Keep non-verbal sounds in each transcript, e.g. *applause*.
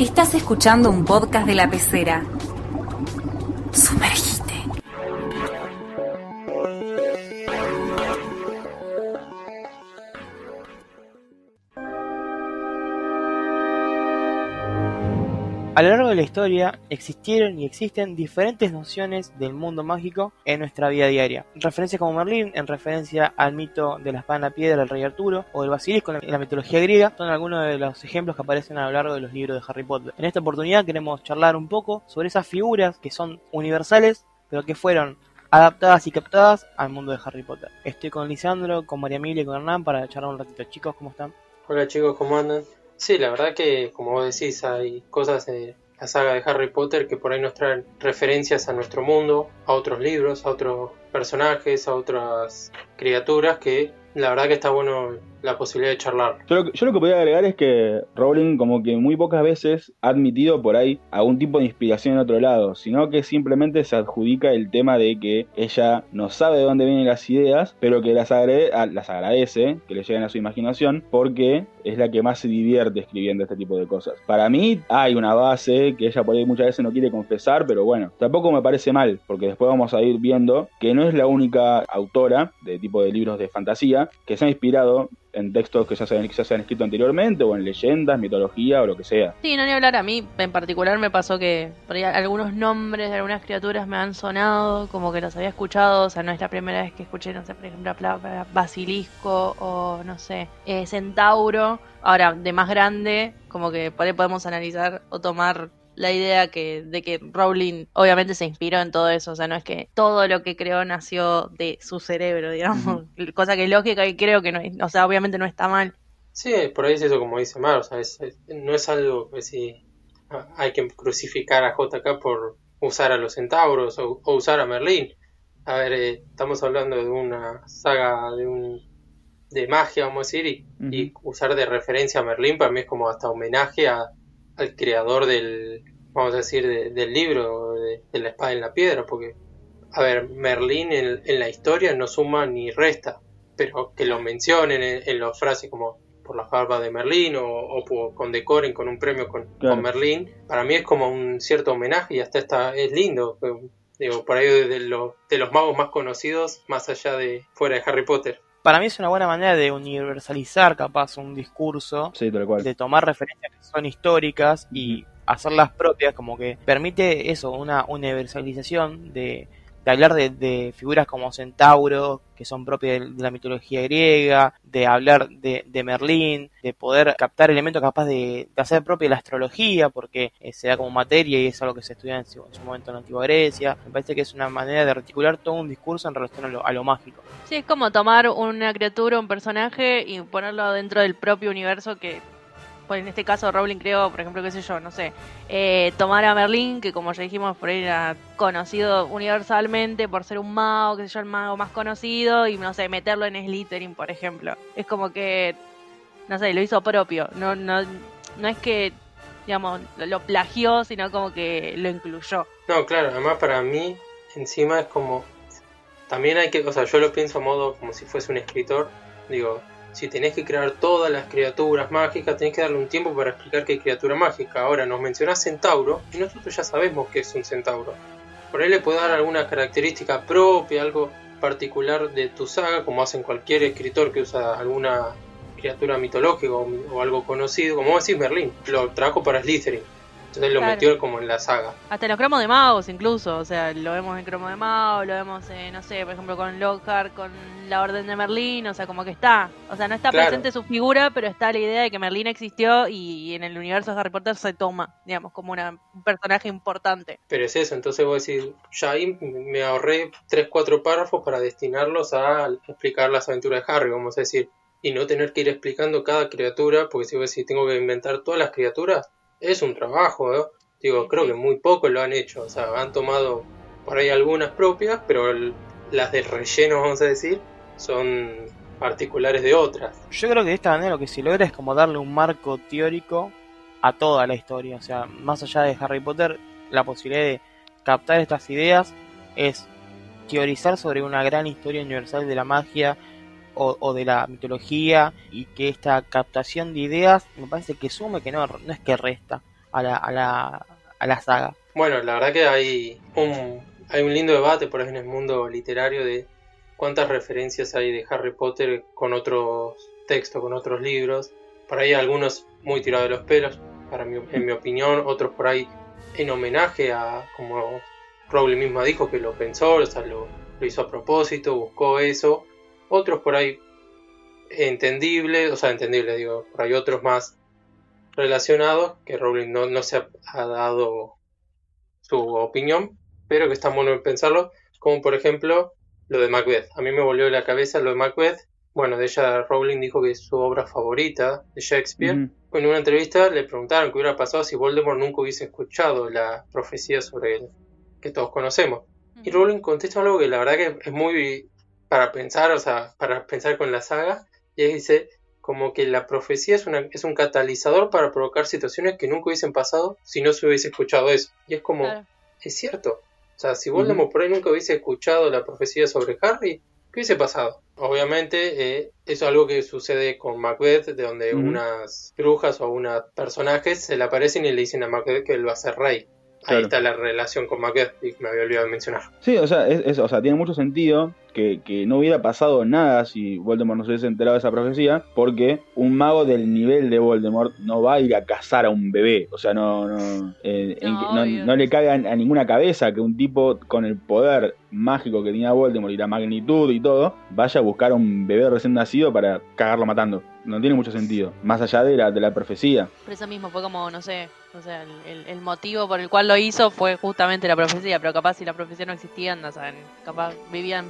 Estás escuchando un podcast de la pecera. A lo largo de la historia existieron y existen diferentes nociones del mundo mágico en nuestra vida diaria. Referencias como Merlín, en referencia al mito de la espada en la piedra del rey Arturo, o el basilisco en la mitología griega, son algunos de los ejemplos que aparecen a lo largo de los libros de Harry Potter. En esta oportunidad queremos charlar un poco sobre esas figuras que son universales, pero que fueron adaptadas y captadas al mundo de Harry Potter. Estoy con Lisandro, con María Emilia y con Hernán para charlar un ratito. Chicos, ¿cómo están? Hola chicos, ¿cómo andan? Sí, la verdad que, como vos decís, hay cosas de la saga de Harry Potter que por ahí nos traen referencias a nuestro mundo, a otros libros, a otros personajes, a otras criaturas que la verdad que está bueno la posibilidad de charlar. Yo lo, que, yo podría agregar es que Rowling como que muy pocas veces ha admitido por ahí algún tipo de inspiración en otro lado, sino que simplemente se adjudica el tema de que ella no sabe de dónde vienen las ideas, pero que las, agrade, las agradece, que le lleguen a su imaginación, porque es la que más se divierte escribiendo este tipo de cosas. Para mí hay una base que ella por ahí muchas veces no quiere confesar, pero bueno, tampoco me parece mal, porque después vamos a ir viendo que no es la única autora de tipo de libros de fantasía que se ha inspirado en textos que ya, se, se han escrito anteriormente o en leyendas, mitología o lo que sea. Sí, no ni hablar a mí, en particular me pasó que algunos nombres de algunas criaturas me han sonado, como que los había escuchado, o sea, no es la primera vez que escuché, no sé, por ejemplo, basilisco o no sé, eh, centauro. Ahora, de más grande, como que por ahí podemos analizar o tomar la idea que, de que Rowling obviamente se inspiró en todo eso, o sea, no es que todo lo que creó nació de su cerebro, *laughs* digamos, cosa que es lógica y creo que no, o sea, obviamente no está mal. Sí, por ahí es eso como dice Mar, o sea, no es algo que si hay que crucificar a JK por usar a los centauros o, usar a Merlín. A ver, eh, estamos hablando de una saga de un de magia, vamos a decir, y, y usar de referencia a Merlín para mí es como hasta homenaje a, al creador del, vamos a decir, del libro de, la espada en la piedra, porque, a ver, Merlín en, la historia no suma ni resta, pero que lo mencionen en, en las frases como por las barbas de Merlín o, o condecoren con un premio con, Merlín, para mí es como un cierto homenaje y hasta está, es lindo. Digo, por ahí de, de los magos más conocidos, más allá de fuera de Harry Potter para mí es una buena manera de universalizar capaz un discurso, de tomar referencias que son históricas y hacerlas propias, como que permite eso, una universalización de, de hablar de, figuras como Centauro, que son propias de, la mitología griega, de hablar de, Merlín, de poder captar elementos capaz de, hacer propia la astrología, porque eh, se da como materia y es algo que se estudia en su, momento en la antigua Grecia. Me parece que es una manera de articular todo un discurso en relación a lo, a lo mágico. Sí, es como tomar una criatura, un personaje y ponerlo dentro del propio universo que en este caso Rowling creo, por ejemplo, qué sé yo, no sé, eh, tomar a Merlín, que como ya dijimos, por ahí era conocido universalmente por ser un mago, qué sé yo, el mago más conocido, y no sé, meterlo en Slytherin, por ejemplo. Es como que, no sé, lo hizo propio. No, no, no es que, digamos, lo, plagió, sino como que lo incluyó. No, claro, además para mí, encima es como, también hay que, o sea, yo lo pienso a modo como si fuese un escritor, digo, si tenés que crear todas las criaturas mágicas, tenés que darle un tiempo para explicar qué criatura mágica. Ahora nos mencionás centauro y nosotros ya sabemos que es un centauro. Por ahí le puede dar alguna característica propia, algo particular de tu saga, como hacen cualquier escritor que usa alguna criatura mitológica o, algo conocido, como decís Merlín, lo trajo para Slytherin entonces lo metió como en la saga. Hasta los cromos de magos incluso, o sea, lo vemos en cromo de magos, lo vemos, no sé, por ejemplo con Lockhart, con la Orden de Merlín, o sea, como que está. O sea, no está presente su figura, pero está la idea de que Merlín existió y en el universo de Harry Potter se toma, digamos, como un personaje importante. Pero es eso, entonces voy a decir, ya ahí me ahorré 3-4 párrafos para destinarlos a explicar las aventuras de Harry, vamos a decir. Y no tener que ir explicando cada criatura, porque si voy a decir, tengo que inventar todas las criaturas, es un trabajo, ¿eh? digo, creo que muy pocos lo han hecho, o sea, han tomado por ahí algunas propias, pero las de relleno, vamos a decir, son particulares de otras. Yo creo que de esta manera lo que se logra es como darle un marco teórico a toda la historia, o sea, más allá de Harry Potter, la posibilidad de captar estas ideas es teorizar sobre una gran historia universal de la magia o, de la mitología y que esta captación de ideas me parece que sume, que no, no es que resta. a la, a la, a la saga. Bueno, la verdad que hay un, hay un lindo debate por ahí en el mundo literario de cuántas referencias hay de Harry Potter con otros textos, con otros libros. Por ahí algunos muy tirados de los pelos, para mi, en mi opinión, otros por ahí en homenaje a, como Rowling misma dijo, que lo pensó, o sea, lo, hizo a propósito, buscó eso. Otros por ahí entendibles, o sea, entendibles, digo, por ahí otros más relacionados, que Rowling no, no se ha, dado su opinión, pero que está bueno pensarlo, como por ejemplo lo de Macbeth. A mí me volvió la cabeza lo de Macbeth. Bueno, de ella Rowling dijo que es su obra favorita de Shakespeare. En una entrevista le preguntaron qué hubiera pasado si Voldemort nunca hubiese escuchado la profecía sobre él, que todos conocemos. Y Rowling contesta algo que la verdad que es muy para pensar, o sea, para pensar con la saga, y dice como que la profecía es, una, es un catalizador para provocar situaciones que nunca hubiesen pasado si no se hubiese escuchado eso. Y es como, es cierto, o sea, si Voldemort por ahí nunca hubiese escuchado la profecía sobre Harry, ¿qué hubiese pasado? Obviamente, eh, eso es algo que sucede con Macbeth, de donde unas brujas o unos personajes se le aparecen y le dicen a Macbeth que él va a ser rey. Ahí está la relación con Macbeth, y me había olvidado de mencionar. Sí, o sea, es, o sea tiene mucho sentido que, que, no hubiera pasado nada si Voldemort no se hubiese enterado de esa profecía, porque un mago del nivel de Voldemort no va a ir a cazar a un bebé. O sea, no, no, eh, no, le cae a, ninguna cabeza que un tipo con el poder mágico que tenía Voldemort y la magnitud y todo, vaya a buscar a un bebé recién nacido para cagarlo matando. No tiene mucho sentido, más allá de la, de la profecía. Por eso mismo fue como, no sé, o sea, el, el, motivo por el cual lo hizo fue justamente la profecía, pero capaz si la profecía no existía, no saben, capaz vivían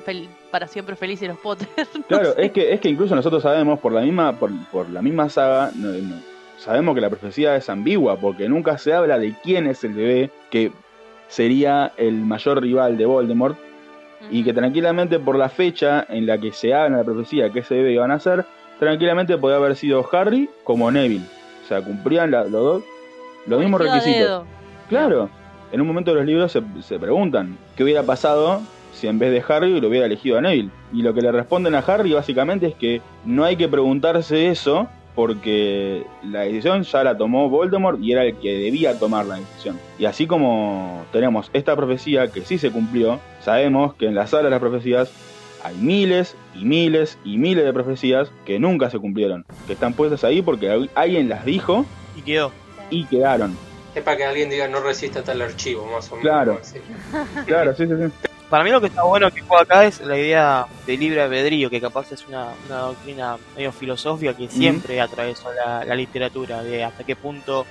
para siempre felices los Potter. *laughs* claro, es que, es que incluso nosotros sabemos, por la misma, por, por la misma saga, sabemos que la profecía es ambigua, porque nunca se habla de quién es el bebé que sería el mayor rival de Voldemort, y que tranquilamente por la fecha en la que se habla la profecía que ese bebé iba a nacer, tranquilamente podía haber sido Harry como Neville. O sea, cumplían los dos los mismos requisitos. Claro, en un momento de los libros se, preguntan qué hubiera pasado si en vez de Harry lo hubiera elegido a Neville. Y lo que le responden a Harry básicamente es que no hay que preguntarse eso porque la decisión ya la tomó Voldemort y era el que debía tomar la decisión. Y así como tenemos esta profecía que sí se cumplió, sabemos que en la sala de las profecías hay miles y miles y miles de profecías que nunca se cumplieron, que están puestas ahí porque alguien las dijo y quedó y quedaron. Es para que alguien diga no resista tal archivo, más o menos. Claro, *laughs* *laughs* claro, sí, sí, sí. Para mí lo que está bueno que juega acá es la idea de libre albedrío, que capaz es una, doctrina medio filosófica que siempre atravesó la, la, literatura, de hasta qué punto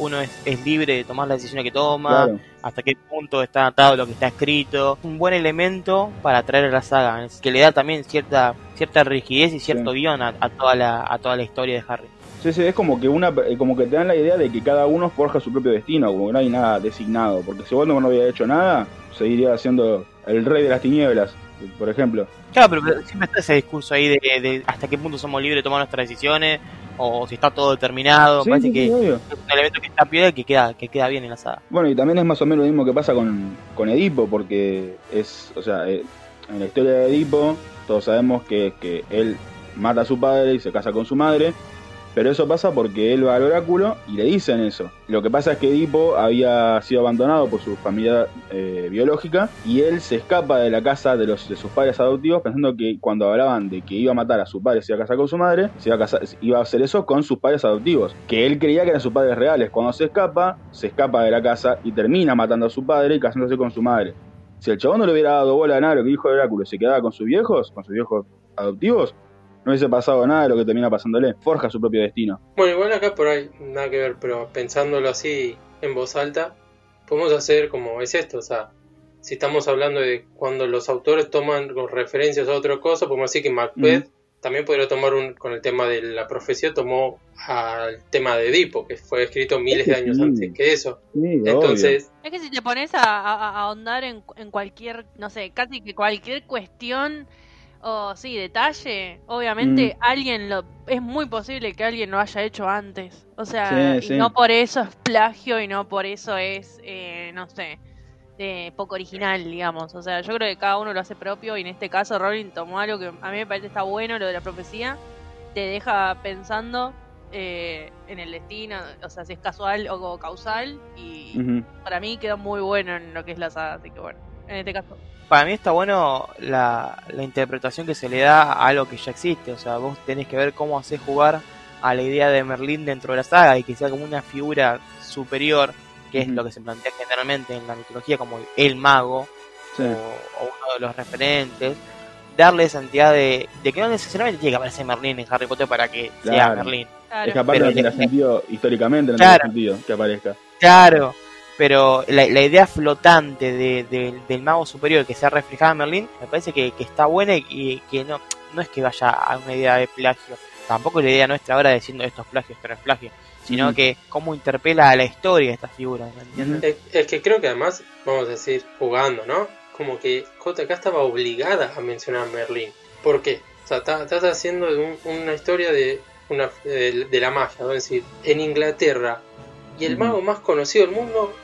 uno es, es, libre de tomar la decisión que toma, hasta qué punto está atado lo que está escrito. Un buen elemento para traer a la saga, que le da también cierta cierta rigidez y cierto guion a, toda la, a toda la historia de Harry. Sí, sí, es como que una eh, como que te dan la idea de que cada uno forja su propio destino, como que no hay nada designado, porque si Voldemort no había hecho nada, seguiría siendo el rey de las tinieblas, por ejemplo. Claro, pero siempre está ese discurso ahí de, hasta qué punto somos libres de tomar nuestras decisiones, o si está todo determinado, parece que es un elemento que está pie y que queda, que queda bien en la saga. Bueno, y también es más o menos lo mismo que pasa con, con Edipo, porque es, o sea, eh, en la historia de Edipo, todos sabemos que, que él mata a su padre y se casa con su madre, pero eso pasa porque él va al oráculo y le dicen eso. Lo que pasa es que Edipo había sido abandonado por su familia eh, biológica y él se escapa de la casa de, los, de sus padres adoptivos pensando que cuando hablaban de que iba a matar a su padre, se iba a casar con su madre, se iba a, casar, iba a hacer eso con sus padres adoptivos, que él creía que eran sus padres reales. Cuando se escapa, se escapa de la casa y termina matando a su padre y casándose con su madre. Si el chabón no le hubiera dado bola a nada lo que dijo el oráculo, se quedaba con sus viejos, con sus viejos adoptivos, no hubiese pasado nada de lo que termina pasándole. Forja su propio destino. Bueno, igual acá por ahí, nada que ver, pero pensándolo así en voz alta, podemos hacer como es esto, o sea, si estamos hablando de cuando los autores toman referencias a otra cosa, podemos decir que Macbeth también podría tomar un, con el tema de la profecía, tomó al tema de Edipo, que fue escrito miles de años antes que eso. Entonces... Es que si te pones a, ahondar en, en cualquier, no sé, casi que cualquier cuestión o sí, detalle, obviamente mm. alguien lo es muy posible que alguien lo haya hecho antes. O sea, y no por eso es plagio y no por eso es, eh, no sé, eh, poco original, digamos. O sea, yo creo que cada uno lo hace propio y en este caso Rowling tomó algo que a mí me parece está bueno, lo de la profecía. Te deja pensando eh, en el destino, o sea, si es casual o causal, y para mí quedó muy bueno en lo que es la saga, así que bueno, en este caso. Para mí está bueno la, interpretación que se le da a algo que ya existe, o sea, vos tenés que ver cómo haces jugar a la idea de Merlín dentro de la saga y que sea como una figura superior, que es lo que se plantea generalmente en la mitología como el mago o, uno de los referentes, darle esa entidad de, que no necesariamente tiene que aparecer Merlín en Harry Potter para que sea Merlín. Es que aparte no tiene sentido históricamente, no tiene sentido que aparezca. Claro, pero la, idea flotante de, del mago superior que sea reflejada en Merlín me parece que, está buena y, que no, no es que vaya a una idea de plagio. Tampoco la idea nuestra ahora diciendo estos plagios, pero es plagio sino que cómo interpela a la historia esta figura, ¿me entiendes? Es, que creo que además, vamos a decir, jugando, ¿no? Como que JK estaba obligada a mencionar a Merlín. ¿Por qué? O sea, estás haciendo una historia de una, de, la magia, es decir, en Inglaterra. Y el mago más conocido del mundo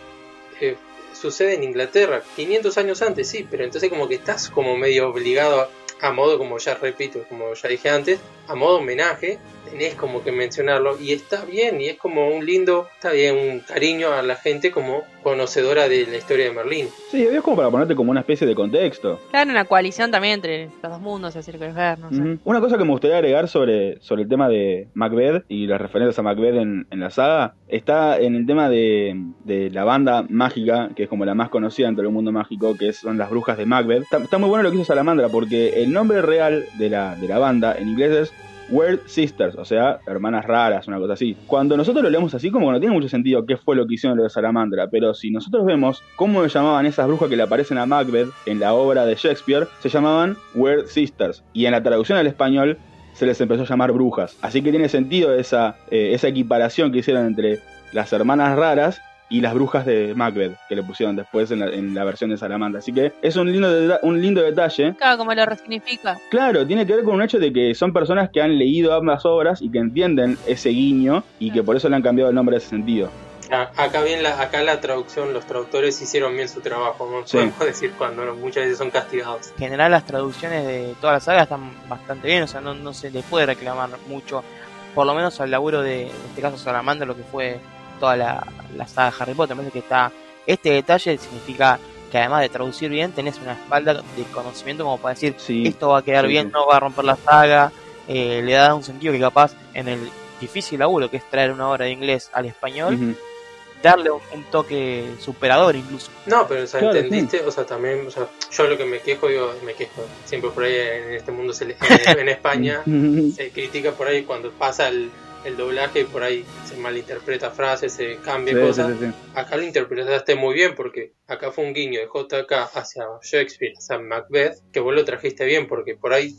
eh, sucede en Inglaterra, 500 años antes, sí, pero entonces como que estás como medio obligado a, modo, como ya repito, como ya dije antes, a modo homenaje, tenés como que mencionarlo y está bien y es como un lindo, está bien, un cariño a la gente como conocedora de la historia de Merlín. Sí, es como para ponerte como una especie de contexto. Claro, una coalición también entre los dos mundos, si así lo ver, no sé. Una cosa que me gustaría agregar sobre, sobre el tema de Macbeth y las referencias a Macbeth en, en la saga, está en el tema de, de, la banda mágica, que es como la más conocida entre el mundo mágico, que son las brujas de Macbeth. Está, muy bueno lo que hizo Salamandra, porque el nombre real de la, de la banda en inglés es Weird Sisters, o sea, hermanas raras, una cosa así. Cuando nosotros lo leemos así, como que no tiene mucho sentido qué fue lo que hicieron los de Salamandra, pero si nosotros vemos cómo le llamaban esas brujas que le aparecen a Macbeth en la obra de Shakespeare, se llamaban Weird Sisters, y en la traducción al español se les empezó a llamar brujas. Así que tiene sentido esa, eh, esa equiparación que hicieron entre las hermanas raras y las brujas de Macbeth que le pusieron después en la, versión de Salamandra. Así que es un lindo, un lindo detalle. Claro, como lo resignifica. Claro, tiene que ver con un hecho de que son personas que han leído ambas obras y que entienden ese guiño y que por eso le han cambiado el nombre en ese sentido. Acá bien la, acá la traducción, los traductores hicieron bien su trabajo, no podemos decir cuando muchas veces son castigados. En general las traducciones de toda la saga están bastante bien, o sea, no, no se le puede reclamar mucho, por lo menos al laburo de, en este caso Salamandra, lo que fue toda la, la saga de Harry Potter. Me parece que está. Este detalle significa que además de traducir bien, tenés una espalda de conocimiento como para decir esto va a quedar bien, no va a romper la saga. Eh, le da un sentido que capaz en el difícil laburo que es traer una obra de inglés al español, darle un, toque superador incluso. No, pero o sea, entendiste, o sea, también, o sea, yo lo que me quejo, digo, me quejo, siempre por ahí en este mundo, se *laughs* en España, se critica por ahí cuando pasa el el doblaje por ahí se malinterpreta frases, se cambia cosas. Acá lo interpretaste muy bien porque acá fue un guiño de JK hacia Shakespeare, hacia Macbeth, que vos lo trajiste bien porque por ahí,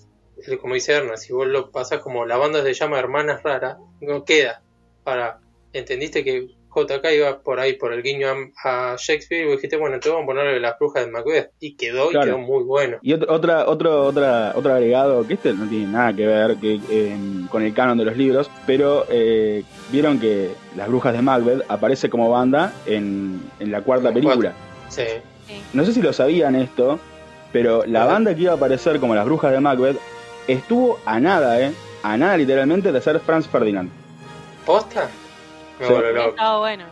como dice Erna, si vos lo pasas como la banda se llama Hermanas Raras, no queda. Para, entendiste que JK iba por ahí por el guiño a, Shakespeare y dijiste, bueno, entonces vamos a ponerle las brujas de Macbeth. Y quedó, y quedó muy bueno. Y otro, otra, otro, otra, otro agregado, que este no tiene nada que ver que, em, con el canon de los libros, pero eh, vieron que las brujas de Macbeth aparece como banda en, en la cuarta película. Sí. No sé si lo sabían esto, pero la banda que iba a aparecer como las brujas de Macbeth estuvo a nada, ¿eh? A nada literalmente de ser Franz Ferdinand. ¿Posta? Bueno.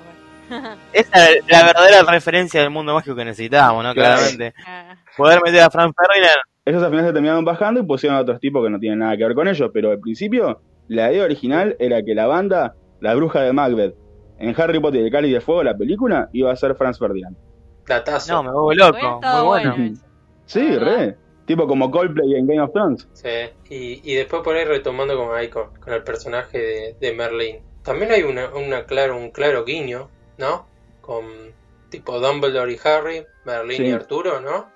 *laughs* Esa es la verdadera referencia del mundo mágico que necesitábamos, ¿no? Claramente. Ah. Poder meter a Frank Ferdinand. Esos al final se terminaron bajando y pusieron a otros tipos que no tienen nada que ver con ellos, pero al principio la idea original era que la banda, la bruja de Macbeth, en Harry Potter y el Cáliz de Fuego, la película, iba a ser Franz Ferdinand. No, me vuelvo loco. Muy bueno. *laughs* Sí, re. Tipo como Coldplay en Game of Thrones. Sí, y, y después por ahí retomando con, ahí, con, el personaje de, de Merlin también hay una, una claro, un claro guiño, ¿no? Con tipo Dumbledore y Harry, Merlin y Arturo, ¿no?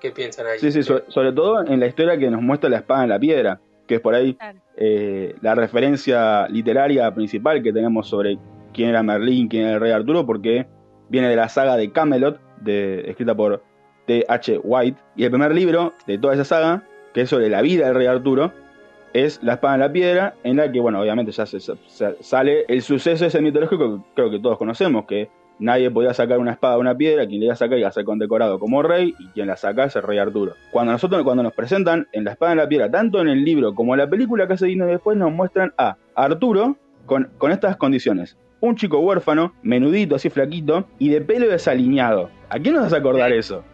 ¿Qué piensan ahí? Sí, sí, sobre, todo en la historia que nos muestra la espada en la piedra, que es por ahí eh, la referencia literaria principal que tenemos sobre quién era Merlin, quién era el rey Arturo, porque viene de la saga de Camelot, de, escrita por T.H. White, y el primer libro de toda esa saga, que es sobre la vida del rey Arturo, es La espada en la piedra, en la que, bueno, obviamente ya se, sale el suceso ese mitológico que creo que todos conocemos, que nadie podía sacar una espada de una piedra, quien le iba a sacar iba a ser condecorado como rey, y quien la saca es el rey Arturo. Cuando nosotros, cuando nos presentan en La espada en la piedra, tanto en el libro como en la película que se vino después, nos muestran a Arturo con, con estas condiciones. Un chico huérfano, menudito, así flaquito, y de pelo desalineado. ¿A quién nos vas a acordar *laughs* eso?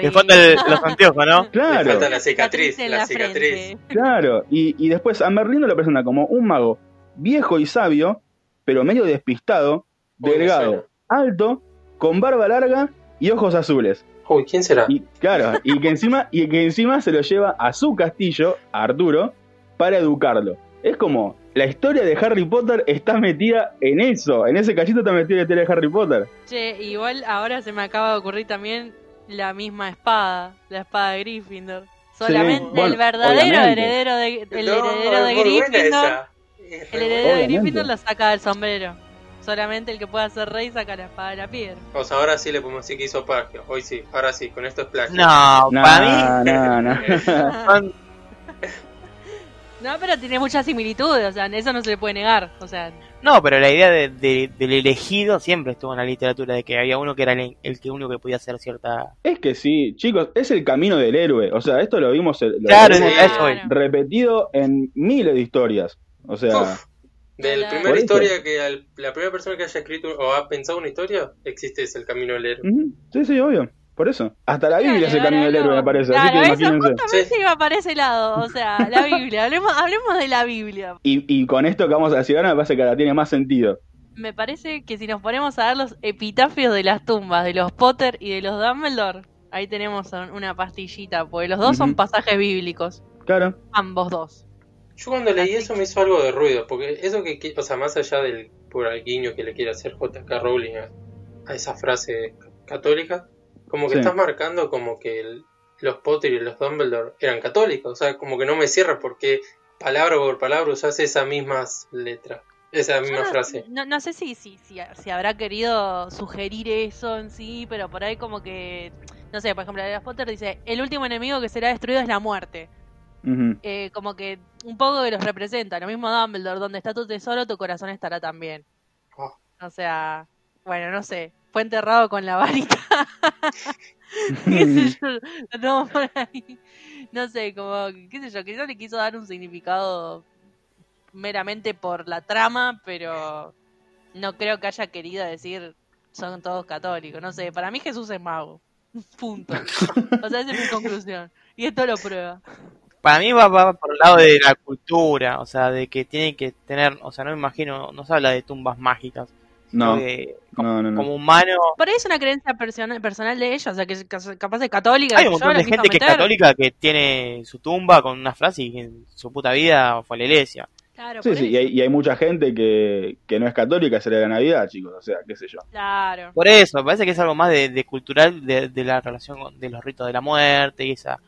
Le falta los *laughs* anteojos, ¿no? Claro. Le falta la cicatriz, la, cicatriz. Claro, y, y, después a Merlín lo presenta como un mago viejo y sabio, pero medio despistado, delgado, alto, con barba larga y ojos azules. Uy, ¿quién será? Y, claro, y que encima, y que encima se lo lleva a su castillo, a Arturo, para educarlo. Es como, la historia de Harry Potter está metida en eso, en ese cachito está metida la historia de Harry Potter. Che, igual ahora se me acaba de ocurrir también la misma espada, la espada de Gryffindor. Solamente el verdadero heredero de, el heredero de Gryffindor. El heredero de Gryffindor lo saca del sombrero. Solamente el que pueda ser rey saca la espada de la piedra. O sea, ahora sí le podemos decir que hizo plagio. Hoy sí, ahora sí, con esto es plagio. No, para mí. No, no. *laughs* no, pero tiene muchas similitudes, o sea, eso no se le puede negar. O sea. No, pero la idea de, del elegido siempre estuvo en la literatura, de que había uno que era el, que uno que podía hacer cierta... Es que sí, chicos, es el camino del héroe, o sea, esto lo vimos, claro, repetido en miles de historias, o sea... De la primera historia que la primera persona que haya escrito o ha pensado una historia, existe es el camino del héroe. Sí, sí, obvio. Por eso. Hasta la Biblia es el camino del héroe, me parece. Así que imagínense. Justamente iba para ese lado. O sea, la *laughs* Biblia. hablemos, hablemos de la Biblia. Y, y con esto que vamos a decir ahora, me parece que ahora tiene más sentido. Me parece que si nos ponemos a ver los epitafios de las tumbas de los Potter y de los Dumbledore, ahí tenemos una pastillita, porque los dos son pasajes bíblicos. Claro. Ambos dos. Yo cuando leí eso me hizo algo de ruido, porque eso que, o sea, más allá del por guiño que le quiere hacer JK Rowling a, esa frase católica, como que estás marcando como que los Potter y los Dumbledore eran católicos, o sea, como que no me cierra porque palabra por palabra usas esas mismas letras. Esa misma frase. No, no sé si, si, si, si, habrá querido sugerir eso en sí, pero por ahí como que, no sé, por ejemplo, Harry Potter dice, el último enemigo que será destruido es la muerte. Eh, como que un poco que los representa. Lo mismo Dumbledore, donde está tu tesoro, tu corazón estará también. Oh. O sea, bueno, no sé. Fue enterrado con la varita. *laughs* No sé, como, qué sé yo, quizás le quiso dar un significado meramente por la trama, pero no creo que haya querido decir son todos católicos. No sé, para mí Jesús es mago. Punto. O sea, esa es mi conclusión. Y esto lo prueba para mí va, va, por el lado de la cultura, o sea, de que tiene que tener, o sea, no me imagino, no se habla de tumbas mágicas. No, como, no, no, como humano. Por ahí es una creencia personal de ella, o sea, que es capaz de católica. Hay un montón de gente que es católica que tiene su tumba con una frase y en su puta vida fue a la iglesia. Claro, sí, sí, y hay, y hay, mucha gente que, que no es católica, se le da Navidad, chicos, o sea, qué sé yo. Claro. Por eso, me parece que es algo más de, de cultural de, de, la relación de los ritos de la muerte y esa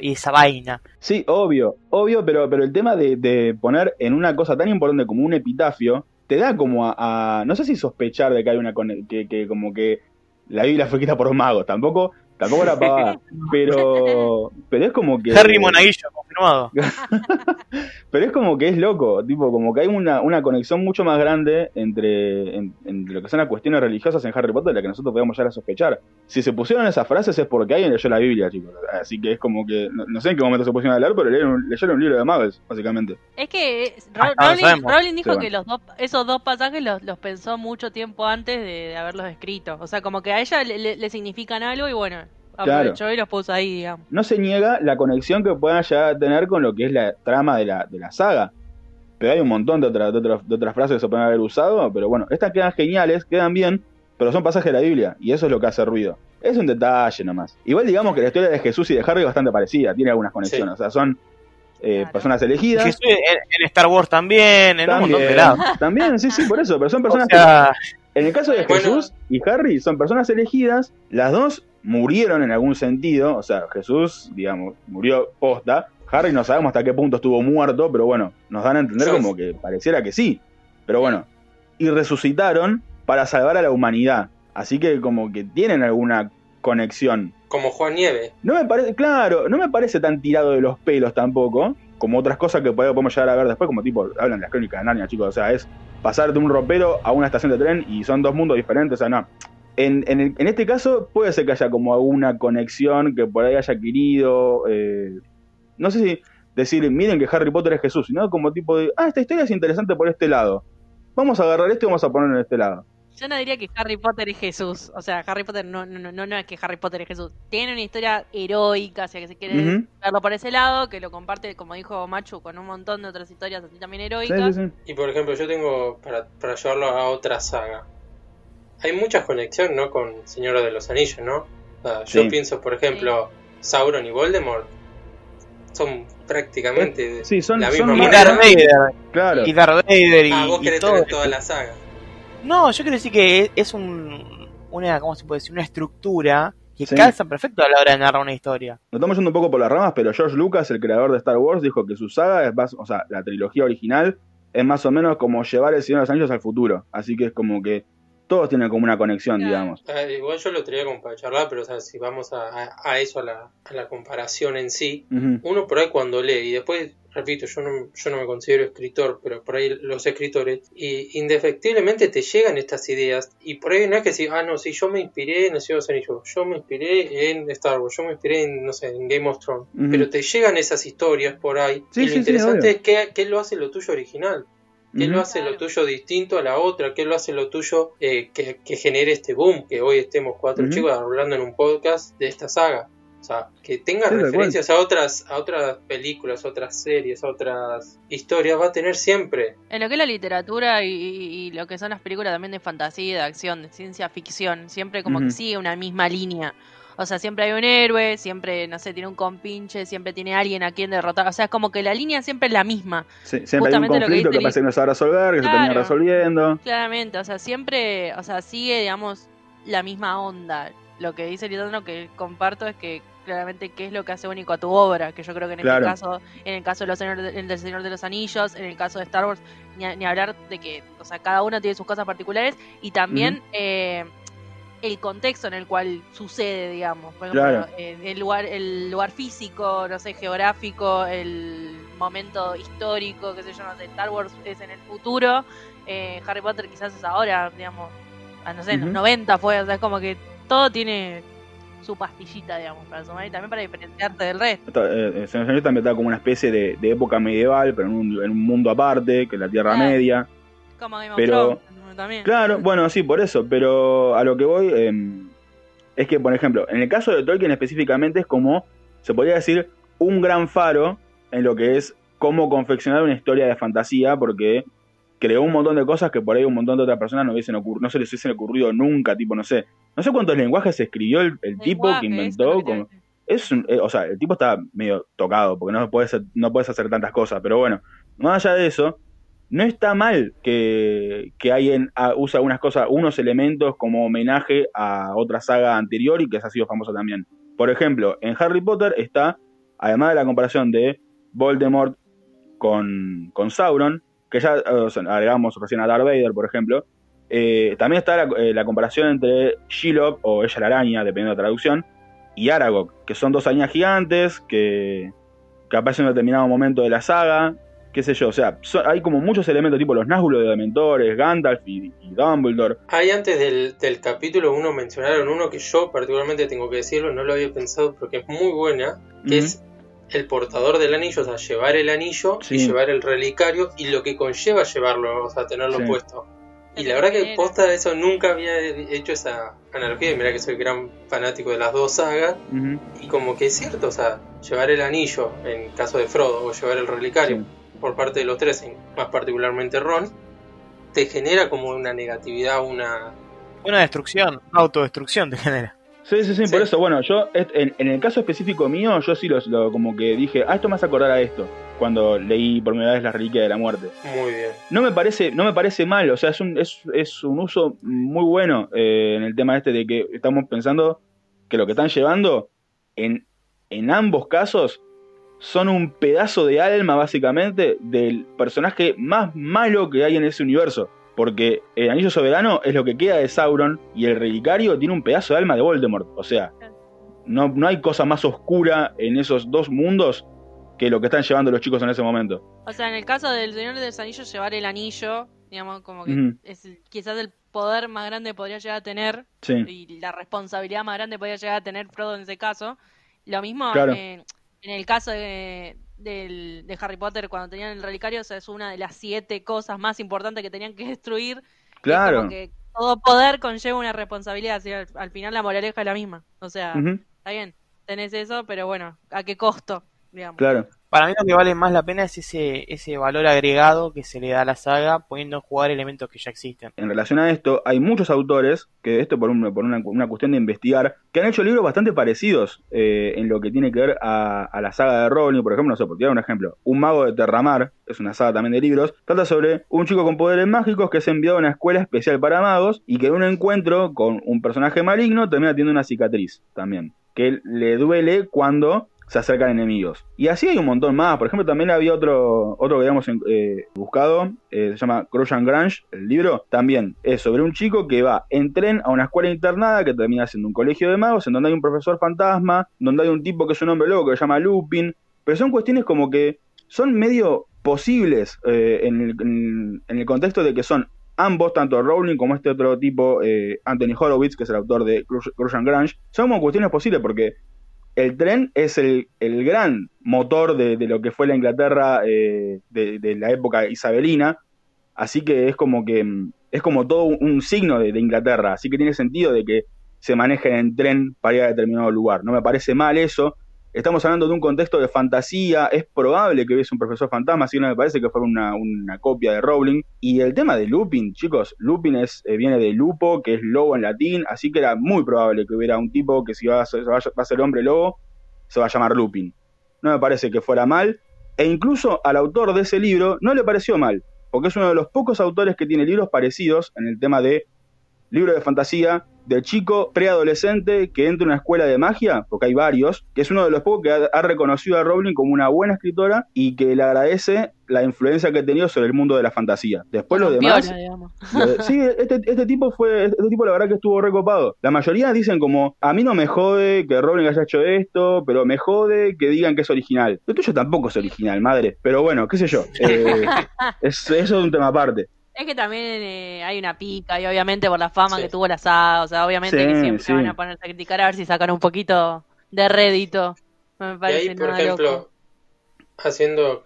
y, esa vaina. Sí, obvio, obvio, pero, pero el tema de, poner en una cosa tan importante como un epitafio, te da como a, no sé si sospechar de que hay una que, que como que la Biblia fue escrita por magos, tampoco Tampoco la pavada. *laughs* Pero, pero es como que. Harry Monaguillo, *laughs* pero es como que es loco. Tipo, como que hay una, una conexión mucho más grande entre, entre lo que son las cuestiones religiosas en Harry Potter de la que nosotros podemos llegar a sospechar. Si se pusieron esas frases es porque alguien leyó la Biblia, chicos. Así que es como que. No, sé en qué momento se pusieron a leer, pero leyeron, leyeron un libro de magos, básicamente. Es que Rowling, Rowling, dijo que los dos, esos dos pasajes los, los pensó mucho tiempo antes de, haberlos escrito. O sea, como que a ella le, le significan algo y bueno, Aprovechó y los puso ahí, digamos. No se niega la conexión que puedan ya tener con lo que es la trama de la, de la saga. Pero hay un montón de, de, de otras frases que se pueden haber usado. Pero bueno, estas quedan geniales, quedan bien, pero son pasajes de la Biblia. Y eso es lo que hace ruido. Es un detalle nomás. Igual digamos que la historia de Jesús y de Harry es bastante parecida. Tiene algunas conexiones. O sea, son eh, personas elegidas. Jesús en, Star Wars también, en también, un montón de lados. También, sí, sí, por eso. Pero son *laughs* personas. En el caso de Jesús y Harry, son personas elegidas. Las dos murieron en algún sentido, o sea, Jesús, digamos, murió posta. Harry no sabemos hasta qué punto estuvo muerto, pero bueno, nos dan a entender como que pareciera que sí. Pero bueno, y resucitaron para salvar a la humanidad. Así que como que tienen alguna conexión. Como Juan Nieve. No me parece, claro, no me parece tan tirado de los pelos tampoco, como otras cosas que podemos llegar a ver después, como tipo, hablan de las crónicas de Narnia, chicos, o sea, es pasar de un ropero a una estación de tren y son dos mundos diferentes, o sea, no. En, en, en, este caso puede ser que haya como alguna conexión que por ahí haya adquirido. Eh, no sé si. decir, miren que Harry Potter es Jesús, sino como tipo de, ah, esta historia es interesante por este lado. Vamos a agarrar esto y vamos a ponerlo en este lado. Yo no diría que Harry Potter es Jesús. O sea, Harry Potter no, no, no, no es que Harry Potter es Jesús. Tiene una historia heroica, o sea, que se quiere verlo por ese lado, que lo comparte, como dijo Machu, con un montón de otras historias así también heroicas. y por ejemplo, yo tengo, para, para llevarlo a otra saga, hay muchas conexiones, ¿no? Con Señor de los Anillos, ¿no? yo pienso, por ejemplo, Sauron y Voldemort son prácticamente sí, son, la misma son y Darth Vader, claro. y Darth Vader y, ah, vos querés todo. toda la saga. No, yo quiero decir que es un, una, ¿cómo se puede decir? Una estructura que calza perfecto a la hora de narrar una historia. Nos estamos yendo un poco por las ramas, pero George Lucas, el creador de Star Wars, dijo que su saga es más, o sea, la trilogía original es más o menos como llevar el Señor de los Anillos al futuro. Así que es como que todos tienen como una conexión, digamos. Eh, igual yo lo traía como para charlar, pero si vamos a, eso, a la, comparación en sí, uno por ahí cuando lee, y después, repito, yo no, yo no me considero escritor, pero por ahí los escritores, y indefectiblemente te llegan estas ideas, y por ahí no es que si, ah, no, si yo me inspiré en El Señor de los yo me inspiré en Star Wars, yo me inspiré en, no sé, en Game of Thrones, pero te llegan esas historias por ahí, y lo interesante es que, que lo hace lo tuyo original. ¿Qué lo hace lo tuyo distinto a la otra? ¿Qué lo hace lo tuyo eh, que, genere este boom? Que hoy estemos cuatro chicos hablando en un podcast de esta saga. O sea, que tenga referencias a otras, a otras películas, otras series, otras historias, va a tener siempre. En lo que es la literatura y, lo que son las películas también de fantasía, de acción, de ciencia ficción, siempre como que sigue una misma línea. O sea, siempre hay un héroe, siempre, no sé, tiene un compinche, siempre tiene alguien a quien derrotar. O sea, es como que la línea siempre es la misma. Sí, siempre hay un conflicto que, parece que no se va a resolver, que se termina resolviendo. Claramente, o sea, siempre, o sea, sigue, digamos, la misma onda. Lo que dice Lisandro que comparto es que claramente qué es lo que hace único a tu obra, que yo creo que en este caso, en el caso de los Señor, del Señor de los Anillos, en el caso de Star Wars, ni, hablar de que, o sea, cada uno tiene sus cosas particulares y también eh, el contexto en el cual sucede, digamos. Por ejemplo, el lugar, el lugar físico, no sé, geográfico, el momento histórico, qué sé yo, no sé, Star Wars es en el futuro, eh, Harry Potter quizás es ahora, digamos, no sé, en los 90 fue, o sea, es como que todo tiene su pastillita, digamos, para sumar y también para diferenciarte del resto. Eh, eh Señor también está como una especie de, época medieval, pero en un, en un, mundo aparte, que es la Tierra Media. Como Game pero, Claro, *laughs* bueno, sí, por eso, pero a lo que voy em, es que, por ejemplo, en el caso de Tolkien específicamente es como, se podría decir, un gran faro en lo que es cómo confeccionar una historia de fantasía, porque creó un montón de cosas que por ahí un montón de otras personas no, hubiesen no se les hubiesen ocurrido nunca, tipo, no sé, no sé cuántos lenguajes escribió el, tipo que inventó. Como, es eh, o sea, el tipo está medio tocado, porque no puedes, no puedes hacer tantas cosas, pero bueno, más allá de eso, no está mal que, que alguien ah, usa unas cosas, unos elementos como homenaje a otra saga anterior y que ha sido famosa también. Por ejemplo, en Harry Potter está, además de la comparación de Voldemort con, con Sauron, que ya agregamos recién a Darth Vader, por ejemplo, eh, también está la, eh, comparación entre Shiloh o ella la araña, dependiendo de la traducción, y Aragog, que son dos arañas gigantes que, que aparecen en un determinado momento de la saga, qué sé yo, o sea, hay como muchos elementos tipo los Nazgûl de Dementores, Gandalf y, Dumbledore. Hay antes del, capítulo uno mencionaron uno que yo particularmente tengo que decirlo, no lo había pensado porque es muy buena, que es el portador del anillo, o sea, llevar el anillo y llevar el relicario y lo que conlleva llevarlo, o sea, tenerlo puesto. Y la verdad que posta de eso nunca había hecho esa analogía, y mira que soy gran fanático de las dos sagas, y como que es cierto, o sea, llevar el anillo en caso de Frodo o llevar el relicario por parte de los tres, más particularmente Ron, te genera como una negatividad, una... Una destrucción, autodestrucción te genera. Sí, sí, sí, por eso, bueno, yo en, el caso específico mío, yo sí lo, como que dije, ah, esto me hace acordar a esto, cuando leí por primera vez la reliquia de la muerte. Muy bien. No me parece, no me parece mal, o sea, es un, es, es un uso muy bueno eh, en el tema este de que estamos pensando que lo que están llevando en, en ambos casos son un pedazo de alma, básicamente, del personaje más malo que hay en ese universo. Porque el anillo soberano es lo que queda de Sauron y el relicario tiene un pedazo de alma de Voldemort. O sea, no, no hay cosa más oscura en esos dos mundos que lo que están llevando los chicos en ese momento. O sea, en el caso del Señor de los Anillos, llevar el anillo, digamos, como que es quizás el poder más grande que podría llegar a tener y la responsabilidad más grande que podría llegar a tener Frodo en ese caso. Lo mismo, en el caso de, de Harry Potter, cuando tenían el relicario, o es una de las siete cosas más importantes que tenían que destruir. Claro. que todo poder conlleva una responsabilidad, al, final la moraleja es la misma. O sea, está bien, tenés eso, pero bueno, ¿a qué costo? Digamos. Claro. Para mí lo que vale más la pena es ese, ese valor agregado que se le da a la saga poniendo jugar elementos que ya existen. En relación a esto, hay muchos autores, que esto por, por una, cuestión de investigar, que han hecho libros bastante parecidos eh, en lo que tiene que ver a, la saga de Rowling. Por ejemplo, no sé, por tirar un ejemplo, Un mago de Terramar, es una saga también de libros, trata sobre un chico con poderes mágicos que es enviado a una escuela especial para magos y que en un encuentro con un personaje maligno termina teniendo una cicatriz también, que le duele cuando se acercan enemigos. Y así hay un montón más. Por ejemplo, también había otro, otro que habíamos eh, buscado, eh, se llama Croyan Grange, el libro. También es sobre un chico que va en tren a una escuela internada que termina siendo un colegio de magos, en donde hay un profesor fantasma, donde hay un tipo que es un hombre loco que se llama Lupin. Pero son cuestiones como que son medio posibles eh, en, el, en, el, contexto de que son ambos, tanto Rowling como este otro tipo, Anthony Horowitz, que es el autor de Croyan Grange, son como cuestiones posibles porque el tren es el, gran motor de, lo que fue la Inglaterra eh, de, la época isabelina, así que es como que mm, es como todo un, signo de, Inglaterra, así que tiene sentido de que se manejen en tren para ir a determinado lugar. No me parece mal eso, Estamos hablando de un contexto de fantasía, es probable que hubiese un profesor fantasma, que no me parece que fuera una, copia de Rowling. Y el tema de Lupin, chicos, Lupin es, eh, viene de lupo, que es lobo en latín, así que era muy probable que hubiera un tipo que si va a ser, va a ser hombre lobo, se va a llamar Lupin. No me parece que fuera mal, e incluso al autor de ese libro no le pareció mal, porque es uno de los pocos autores que tiene libros parecidos en el tema de libro de fantasía del chico preadolescente que entra a una escuela de magia, porque hay varios, que es uno de los pocos que ha, reconocido a Rowling como una buena escritora y que le agradece la influencia que ha tenido sobre el mundo de la fantasía. Después los demás... *laughs* sí, este, este, tipo fue, este tipo la verdad que estuvo recopado. La mayoría dicen como, a mí no me jode que Rowling haya hecho esto, pero me jode que digan que es original. Lo tuyo tampoco es original, madre. Pero bueno, qué sé yo. Eh, *laughs* es, eso es un tema aparte. Es que también eh, hay una pica y obviamente por la fama que tuvo la saga, o sea, obviamente que siempre van a ponerse a criticar a ver si sacan un poquito de rédito. Me parece y ahí, por ejemplo, haciendo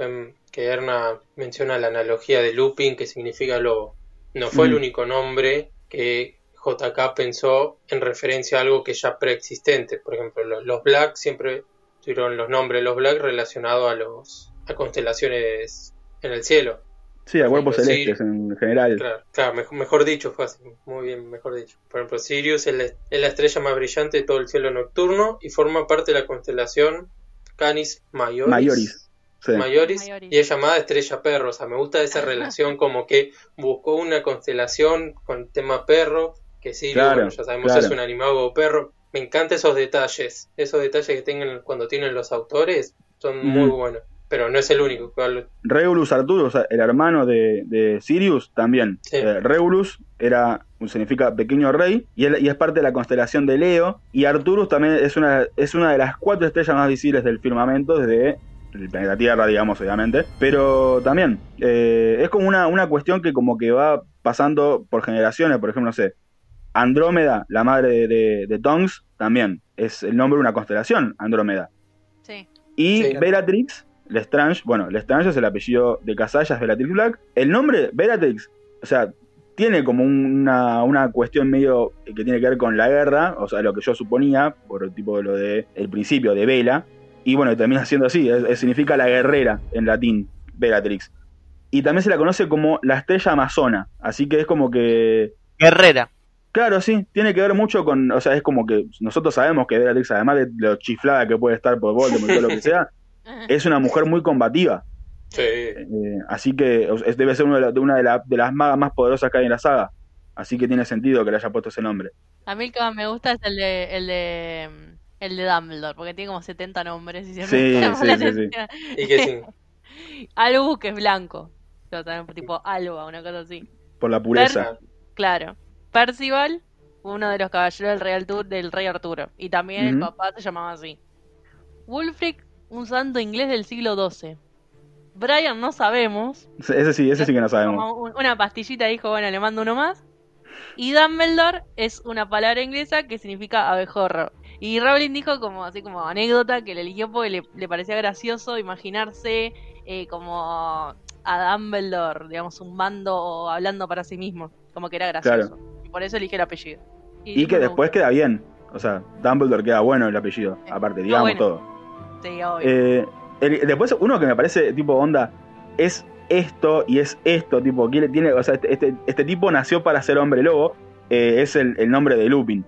que, Erna menciona la analogía de Lupin, que significa lobo. No fue el mm. único nombre que JK pensó en referencia a algo que ya preexistente. Por ejemplo, los, los Black siempre tuvieron los nombres de los Black relacionados a los a constelaciones en el cielo. Sí, a cuerpos celestes en general. Claro, mejor, dicho, fue muy bien, mejor dicho. Por ejemplo, Sirius es la, estrella más brillante de todo el cielo nocturno y forma parte de la constelación Canis Majoris. Majoris. Majoris, y es llamada estrella perro. O sea, me gusta esa relación como que buscó una constelación con tema perro, que Sirius, ya sabemos, es un animago perro. Me encantan esos detalles, esos detalles que tengan cuando tienen los autores, son muy buenos pero no es el único. Regulus Arturus, el hermano de, Sirius, también. Eh, Regulus era significa pequeño rey y, y, es parte de la constelación de Leo y Arturus también es una, es una de las cuatro estrellas más visibles del firmamento desde el planeta Tierra, digamos, obviamente, pero también eh, es como una, una cuestión que como que va pasando por generaciones, por ejemplo, no sé, Andrómeda, la madre de, de, Tongs, también es el nombre de una constelación, Andrómeda. Sí. Y Bellatrix Lestrange, bueno, Lestrange es el apellido de Casallas Bellatrix Black. El nombre Bellatrix, o sea, tiene como una, una, cuestión medio que tiene que ver con la guerra, o sea, lo que yo suponía, por el tipo de lo de el principio de Vela, y bueno, termina siendo así, significa la guerrera en latín, Bellatrix. Y también se la conoce como la estrella amazona, así que es como que... Guerrera. Claro, sí, tiene que ver mucho con, o sea, es como que nosotros sabemos que Bellatrix, además de lo chiflada que puede estar por Voldemort y todo lo que *laughs* sea, es una mujer muy combativa. Sí. Eh, así que debe ser una, de, una de, de, las magas más poderosas que hay en la saga. Así que tiene sentido que le haya puesto ese nombre. A mí el que más me gusta es el de, el de, el de Dumbledore, porque tiene como 70 nombres y siempre sí, sí, sí, ¿Y qué sí? *laughs* Albus, que es blanco. tipo Alba, una cosa así. Por la pureza. claro. Percival, uno de los caballeros del Rey, Arturo, del Rey Arturo. Y también el papá se llamaba así. Wulfric un santo inglés del siglo XII. Brian no sabemos. Ese sí, ese sí que no sabemos. Una pastillita dijo, bueno, le mando uno más. Y Dumbledore es una palabra inglesa que significa abejorro. Y Rowling dijo como así como anécdota que le eligió porque le, parecía gracioso imaginarse eh, como a Dumbledore, digamos, un bando hablando para sí mismo. Como que era gracioso. Y por eso eligió el apellido. Y, que después queda bien. O sea, Dumbledore queda bueno el apellido. Aparte, digamos todo. Sí, eh, después uno que me parece tipo onda es esto y es esto, tipo, tiene, o sea, este, este, este, tipo nació para ser hombre lobo, eh, es el, nombre de Lupin.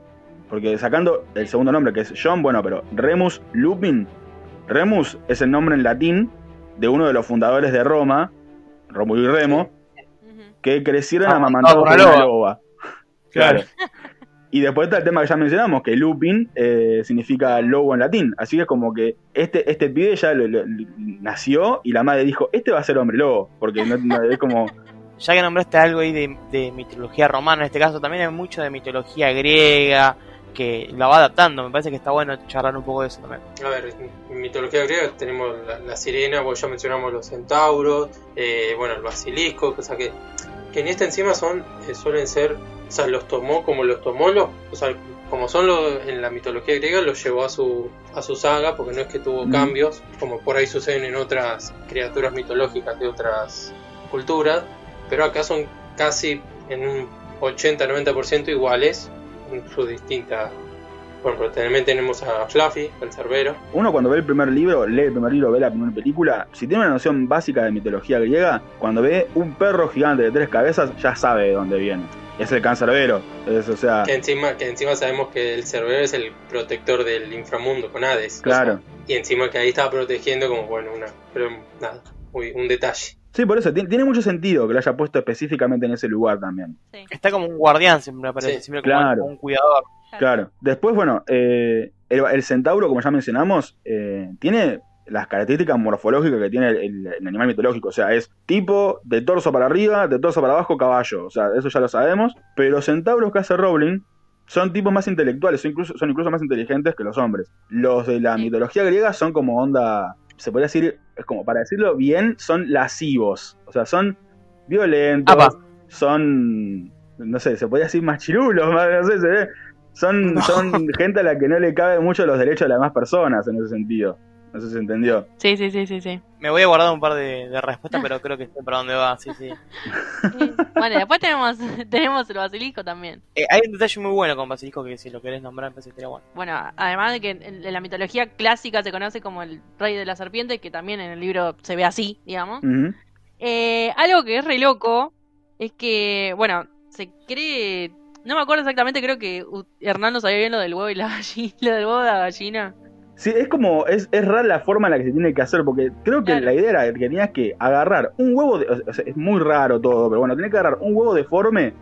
Porque sacando el segundo nombre, que es John, bueno, pero Remus Lupin, Remus es el nombre en latín de uno de los fundadores de Roma, Rómulo y Remo, que crecieron ah, amamantados por una loba. Claro. *laughs* Y después está el tema que ya mencionamos, que Lupin eh, significa lobo en latín. Así que es como que este, este pibe ya nació y la madre dijo, este va a ser hombre lobo. Porque no, es como... *laughs* Ya que nombraste algo ahí de, mitología romana, en este caso también hay mucho de mitología griega, que la va adaptando. Me parece que está bueno charlar un poco de eso también. A ver, en mitología griega tenemos la, sirena, pues ya mencionamos los centauros, eh, bueno, el basilisco, o sea que, que en esta encima son eh, suelen ser o sea, los tomó como los tomó, los, o sea, como son los, en la mitología griega, los llevó a su, a su saga, porque no es que tuvo cambios, como por ahí suceden en otras criaturas mitológicas de otras culturas, pero acá son casi en un 80-90% iguales en sus distintas bueno, también tenemos a Fluffy, el cerbero. Uno cuando ve el primer libro, lee el primer libro, ve la primera película, si tiene una noción básica de mitología griega, cuando ve un perro gigante de tres cabezas, ya sabe de dónde viene es el cancerbero. Es, o sea... que, encima, que encima sabemos que el cerbero es el protector del inframundo con Hades. Claro. y encima que ahí estaba protegiendo como, bueno, una... Pero nada, un detalle. Sí, por eso, tiene, mucho sentido que lo haya puesto específicamente en ese lugar también. Está como un guardián, siempre aparece, siempre como un cuidador. Claro. Después, bueno, eh, el, centauro, como ya mencionamos, eh, tiene las características morfológicas que tiene el, animal mitológico. O sea, es tipo de torso para arriba, de torso para abajo, caballo. O sea, eso ya lo sabemos. Pero los centauros que hace Rowling son tipos más intelectuales, son incluso, son incluso más inteligentes que los hombres. Los de la mitología griega son como onda, se podría decir, es como para decirlo bien, son lascivos. O sea, son violentos, son, no sé, se podría decir machirulos, *laughs* no sé, se ve. Son, son gente a la que no le cabe mucho los derechos de las demás personas en ese sentido. No sé si se entendió. Sí, sí, sí, sí, sí. Me voy a guardar un par de, respuestas, pero creo que sé para dónde va, sí, sí. *laughs* bueno, después tenemos, *laughs* tenemos el basilisco también. Eh, hay un detalle muy bueno con basilisco que si lo querés nombrar, me bueno. Bueno, además de que en, la mitología clásica se conoce como el rey de la serpiente, que también en el libro se ve así, digamos. eh, algo que es re loco es que, bueno, se cree... No me acuerdo exactamente, creo que Hernando sabía bien lo del huevo y la *laughs* gallina, lo del huevo de la gallina. Sí, es como, es, es rara la forma en la que se tiene que hacer, porque creo que la idea era que tenías que agarrar un huevo, de, o sea, es muy raro todo, pero bueno, tenés que agarrar un huevo deforme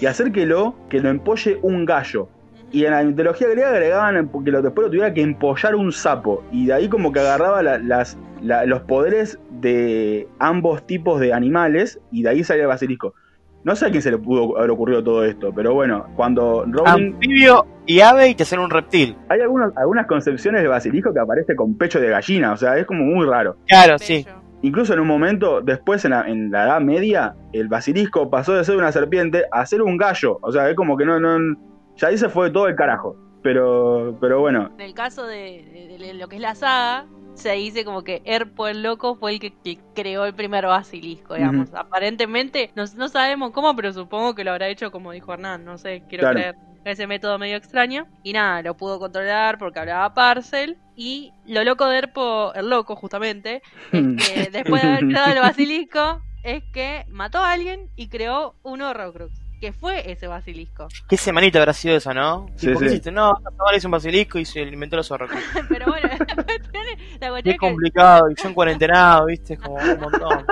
y hacer que lo, que lo empolle un gallo. Y en la mitología griega agregaban que lo, después lo tuviera que empollar un sapo. Y de ahí como que agarraba las, los poderes de ambos tipos de animales y de ahí salía el basilisco. No sé a quién se le pudo haber ocurrido todo esto, pero bueno, cuando Rowling... Anfibio y ave y que ser un reptil. Hay algunas, algunas concepciones de basilisco que aparece con pecho de gallina, o sea, es como muy raro. Claro, sí. Incluso en un momento, después en la, en la Edad Media, el basilisco pasó de ser una serpiente a ser un gallo. O sea, es como que no, no, ya ahí se fue todo el carajo. Pero, pero bueno. En el caso de, de lo que es la saga, se dice como que Erpo el loco fue el que, creó el primer basilisco, digamos. Aparentemente, no, no, sabemos cómo, pero supongo que lo habrá hecho como dijo Hernán, no sé, quiero creer. Ese método medio extraño. Y nada, lo pudo controlar porque hablaba Parcel. Y lo loco de Erpo, el loco justamente, es que después de haber creado el *laughs* basilisco, es que mató a alguien y creó un Horrocrux que fue ese basilisco. Qué semanita habrá sido eso, ¿no? Sí, sí. No, no, hizo un basilisco y se inventó los zorros. *laughs* Pero bueno, *laughs* la cuestión, es complicado, y yo en cuarentenado, viste, como un montón.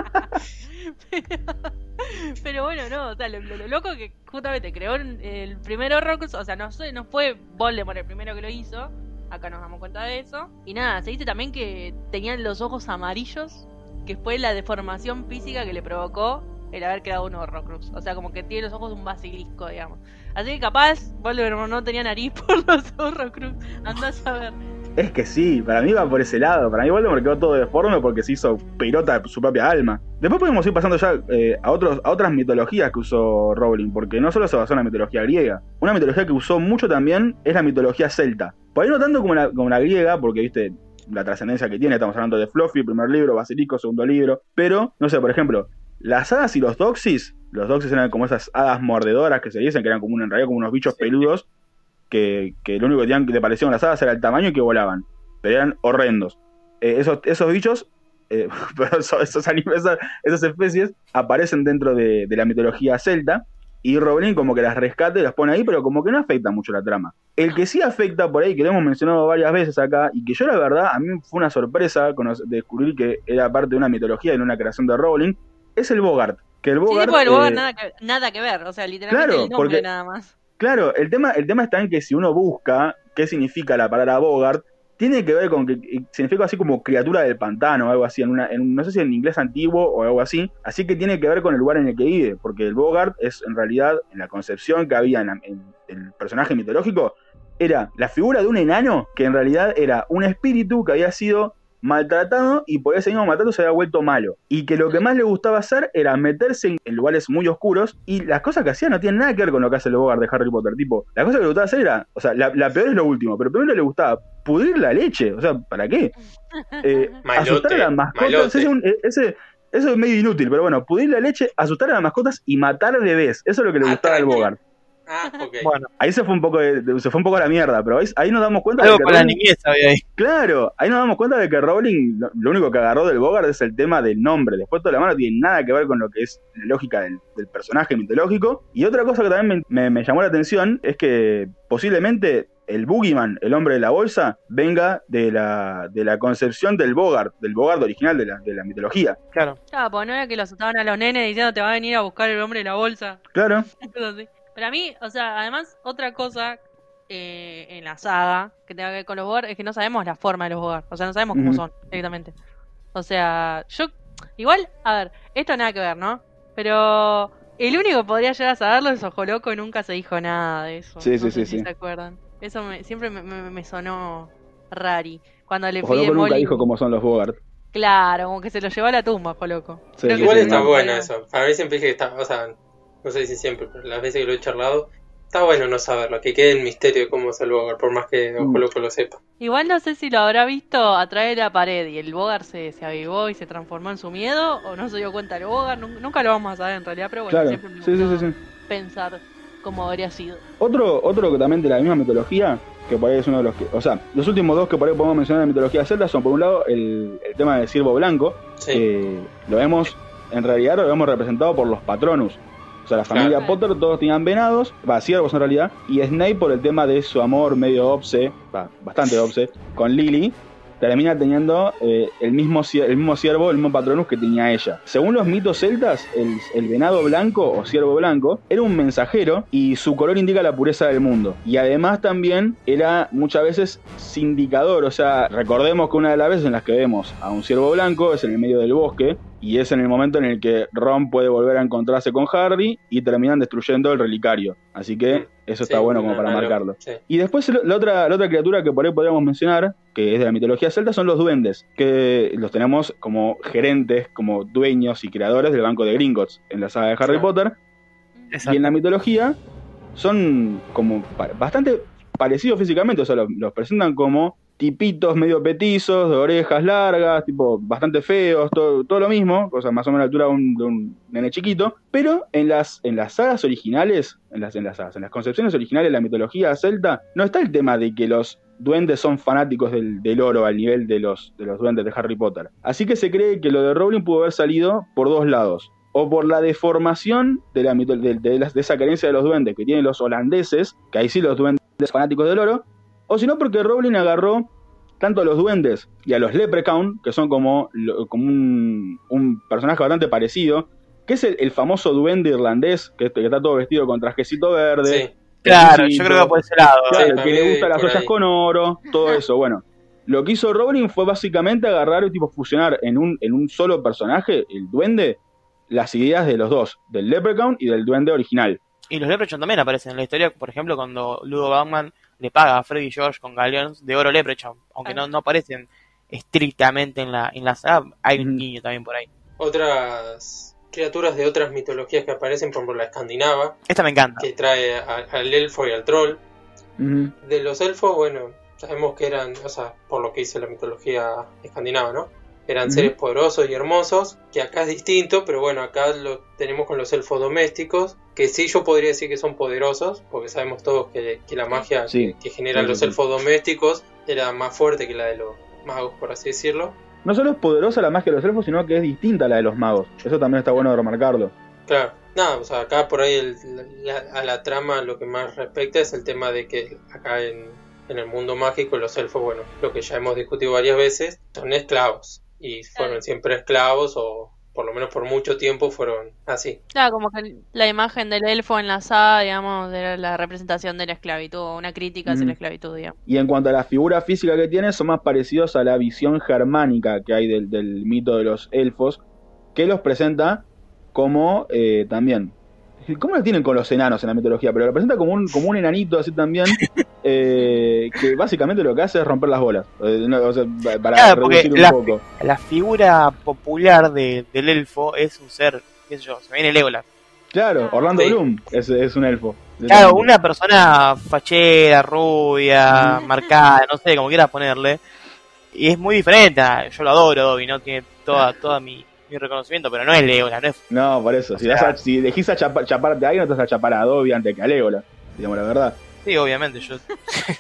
*laughs* pero, bueno, no, o sea, lo, loco que justamente creó el primer Horrocrux, o sea, no, no fue Voldemort el primero que lo hizo, acá nos damos cuenta de eso. Y nada, se dice también que tenían los ojos amarillos, que fue la deformación física que le provocó el haber creado un Horrocrux. O sea, como que tiene los ojos de un basilisco, digamos. Así que capaz Voldemort no tenía nariz *laughs* por los Horrocrux. Anda a saber. Es que sí, para mí va por ese lado. Para mí Voldemort quedó todo deforme porque se hizo pelota de su propia alma. Después podemos ir pasando ya eh, a, otros, a otras mitologías que usó Rowling, porque no solo se basó en la mitología griega. Una mitología que usó mucho también es la mitología celta. Por ahí no tanto como la, como la griega, porque viste la trascendencia que tiene, estamos hablando de Fluffy, primer libro, Basilico, segundo libro, pero, no sé, por ejemplo, las hadas y los doxis, los doxis eran como esas hadas mordedoras que se dicen, que eran como en realidad como unos bichos peludos, que, que, lo único que, tenían, que le parecían las hadas era el tamaño y que volaban, pero eran horrendos. Eh, esos, esos bichos eh, *laughs* esos, esas, especies aparecen dentro de, la mitología celta y Rowling como que las rescata y las pone ahí, pero como que no afecta mucho la trama. El que sí afecta por ahí, que lo hemos mencionado varias veces acá, y que yo la verdad, a mí fue una sorpresa descubrir que era parte de una mitología y no una creación de Rowling, es el Bogart. Que el Bogart, el Bogart eh, nada, que, ver, o sea, literalmente el nombre nada más. Claro, el tema, el tema está en que si uno busca qué significa la palabra Bogart, tiene que ver con que significa así como criatura del pantano o algo así, en una, no sé si en inglés antiguo o algo así, así que tiene que ver con el lugar en el que vive, porque el Bogart es en realidad, en la concepción que había en, en el personaje mitológico, era la figura de un enano que en realidad era un espíritu que había sido maltratado y por ese mismo maltrato se había vuelto malo. Y que lo que más le gustaba hacer era meterse en lugares muy oscuros y las cosas que hacía no tienen nada que ver con lo que hace el Bogart de Harry Potter. Tipo, la cosa que le gustaba hacer era, o sea, la, peor es lo último, pero primero le gustaba pudrir la leche. O sea, ¿para qué? Eh, *laughs* asustar a las mascotas. Ese, eso es medio inútil, pero bueno, pudrir la leche, asustar a las mascotas y matar bebés. Eso es lo que le gustaba al Bogart. Ah, *laughs* bueno, ahí se fue un poco se fue un poco a la mierda, pero ahí, nos damos cuenta de que la niñez ahí. Claro, ahí nos damos cuenta de que Rowling lo, único que agarró del Bogart es el tema del nombre. Después toda la mano tiene nada que ver con lo que es la lógica del, personaje mitológico. Y otra cosa que también me, llamó la atención es que posiblemente el Boogeyman, el hombre de la bolsa, venga de la, de la concepción del Bogart, del Bogart original de la, de la mitología. Claro. Claro, pues no era que lo asustaban a los nenes diciendo te va a venir a buscar el hombre de la bolsa. Claro. *laughs* Para mí, o sea, además, otra cosa eh, en la saga que tenga que ver con los Bogart es que no sabemos la forma de los Bogart. O sea, no sabemos cómo son directamente. O sea, yo. Igual, a ver, esto nada que ver, ¿no? Pero el único que podría llegar a saberlo es Ojo Loco y nunca se dijo nada de eso. Sí, sí, sí, si se acuerdan. Eso siempre me, sonó rari. Cuando le Ojo Loco nunca dijo cómo son los Bogart. Claro, como que se lo llevó a la tumba, Ojo Loco. Igual está bueno eso. A mí siempre dije que está. O sea, no sé si siempre, pero las veces que lo he charlado, está bueno no saberlo, que quede el misterio de cómo es el Bogart, por más que Ojo mm. Loco lo sepa. Igual no sé si lo habrá visto a través de la pared y el Bogart se, se avivó y se transformó en su miedo, o no se dio cuenta el Bogart, nunca, lo vamos a saber en realidad, pero bueno, siempre me sí, pensar cómo habría sido. Otro, otro que también de la misma mitología, que por ahí es uno de los que, o sea, los últimos dos que por ahí podemos mencionar en la mitología celta son por un lado el, tema del ciervo blanco, que lo vemos, en realidad lo vemos representado por los patronus, sea, la familia Potter todos tenían venados, va, ciervos en realidad, y Snape por el tema de su amor medio obse, va, bastante obse, con Lily, termina teniendo eh, el, mismo, el mismo ciervo, el mismo patronus que tenía ella. Según los mitos celtas, el, venado blanco o ciervo blanco era un mensajero y su color indica la pureza del mundo. Y además también era muchas veces sindicador, o sea, recordemos que una de las veces en las que vemos a un ciervo blanco es en el medio del bosque, y es en el momento en el que Ron puede volver a encontrarse con Harry y terminan destruyendo el relicario. Así que eso está bueno como para marcarlo. Y después la otra, la otra criatura que por ahí podríamos mencionar, que es de la mitología celta, son los duendes, que los tenemos como gerentes, como dueños y creadores del banco de Gringotts en la saga de Harry Potter. Y en la mitología son como bastante parecidos físicamente, o sea, los presentan como tipitos medio petizos, de orejas largas, tipo bastante feos, todo, todo lo mismo, cosa más o menos a la altura de un, nene chiquito, pero en las, en las sagas originales, en las, en las en las concepciones originales de la mitología celta, no está el tema de que los duendes son fanáticos del, del, oro al nivel de los, de los duendes de Harry Potter. Así que se cree que lo de Rowling pudo haber salido por dos lados. O por la deformación de, la, de, de, de esa creencia de los duendes que tienen los holandeses, que ahí sí los duendes fanáticos del oro, o si no porque Rowling agarró tanto a los duendes y a los leprechaun, que son como, como un, personaje bastante parecido, que es el, famoso duende irlandés, que, está todo vestido con trajecito verde. Sí. Claro, yo creo que por ese lado. que le gusta las ollas con oro, todo eso. Bueno, lo que hizo Rowling fue básicamente agarrar y tipo fusionar en un, en un solo personaje, el duende, las ideas de los dos, del leprechaun y del duende original. Y los leprechaun también aparecen en la historia, por ejemplo, cuando Ludo Bauman le paga a Freddy George con galeones de oro leprechaun, aunque no, no aparecen estrictamente en la, en la saga, hay un niño también por ahí. Otras criaturas de otras mitologías que aparecen, por ejemplo la escandinava. Esta me encanta. Que trae al elfo y al troll. De los elfos, bueno, sabemos que eran, o sea, por lo que dice la mitología escandinava, ¿no? Eran seres poderosos y hermosos, que acá es distinto, pero bueno, acá lo tenemos con los elfos domésticos, que sí yo podría decir que son poderosos, porque sabemos todos que, la magia que, generan los elfos domésticos era más fuerte que la de los magos, por así decirlo. No solo es poderosa la magia de los elfos, sino que es distinta a la de los magos. Eso también está bueno de remarcarlo. Claro. Nada, o sea, acá por ahí a la trama lo que más respecta es el tema de que acá en, en el mundo mágico los elfos, bueno, lo que ya hemos discutido varias veces, son esclavos y fueron siempre esclavos o por lo menos por mucho tiempo fueron así. Claro, como que la imagen del elfo enlazada, digamos, de la representación de la esclavitud, una crítica hacia la esclavitud, digamos. Y en cuanto a la figura física que tiene, son más parecidos a la visión germánica que hay del, del mito de los elfos, que los presenta como eh, también ¿Cómo lo tienen con los enanos en la mitología? Pero lo presenta como un, como un enanito así también, *laughs* eh, que básicamente lo que hace es romper las bolas. Eh, para reducir un la, poco. La figura popular del elfo es un ser, qué sé yo, se viene Legolas. Claro, Orlando Bloom es, es, un elfo. Claro, una persona fachera, rubia, *laughs* marcada, no sé, como quieras ponerle. Y es muy diferente. Yo lo adoro, Dobby, ¿no? Tiene toda, toda mi, mi reconocimiento, pero no es Legolas, no es. No, por eso. Si, a, si elegís a chaparte a alguien, no te vas a chapar a Adobe antes que a Legolas, digamos la verdad. Sí, obviamente, yo.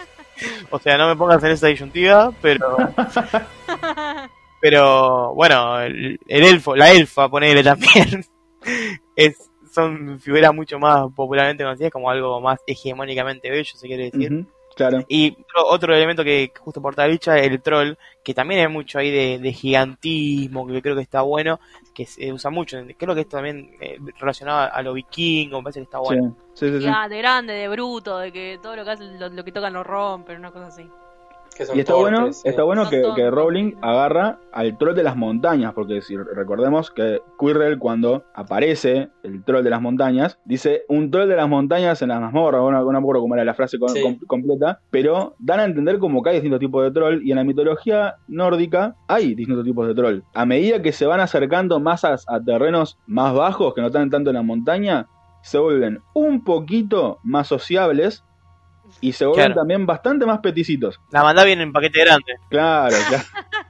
*laughs* o sea, no me pongas en esa disyuntiva, pero. *laughs* pero, bueno, el, elfo, la elfa, ponele también. *laughs* es, son figuras mucho más popularmente conocidas como algo más hegemónicamente bello, se quiere decir. Y otro, elemento que justo por dicha es el troll, que también hay mucho ahí de, gigantismo, que creo que está bueno, que se usa mucho. Creo que esto también eh, relacionado a lo vikingo, me parece que está bueno. de grande, de bruto, de que todo lo que, lo que tocan lo rompen, una cosa así y está bueno, está bueno que, que, Rowling agarra al troll de las montañas, porque si recordemos que Quirrell cuando aparece el troll de las montañas, dice un troll de las montañas en las mazmorras, no, no me acuerdo cómo era la frase completa, pero dan a entender como que hay distintos tipos de troll y en la mitología nórdica hay distintos tipos de troll. A medida que se van acercando más a, a terrenos más bajos, que no están tanto en la montaña, se vuelven un poquito más sociables y se vuelven también bastante más peticitos. La manda viene en paquete grande. Claro, claro. *laughs*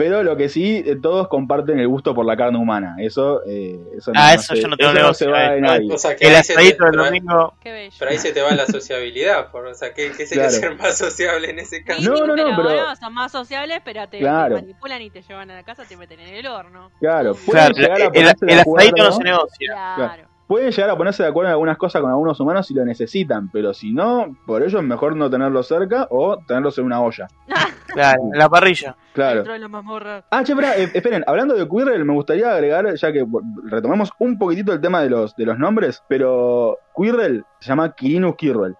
Pero lo que sí, eh, todos comparten el gusto por la carne humana. Eso, eh, eso Ah, eso yo no tengo eso no se va de nadie. O sea, que el asadito del domingo. Pero ahí se te va la sociabilidad. Por, o sea, ¿qué, qué sería ser más sociable en ese caso? No, no, no, pero. son más sociables, pero te, manipulan y te llevan a la casa, te meten en el horno. Claro, claro a el, el asadito no se negocia. Claro pueden llegar a ponerse de acuerdo en algunas cosas con algunos humanos si lo necesitan, pero si no, por ello es mejor no tenerlos cerca o tenerlos en una olla. *laughs* claro, en la parrilla. Claro. Ah, che, eh, esperen, hablando de Quirrell, me gustaría agregar, ya que retomemos un poquitito el tema de los, de los nombres, pero Quirrell se llama Quirinus Quirrell.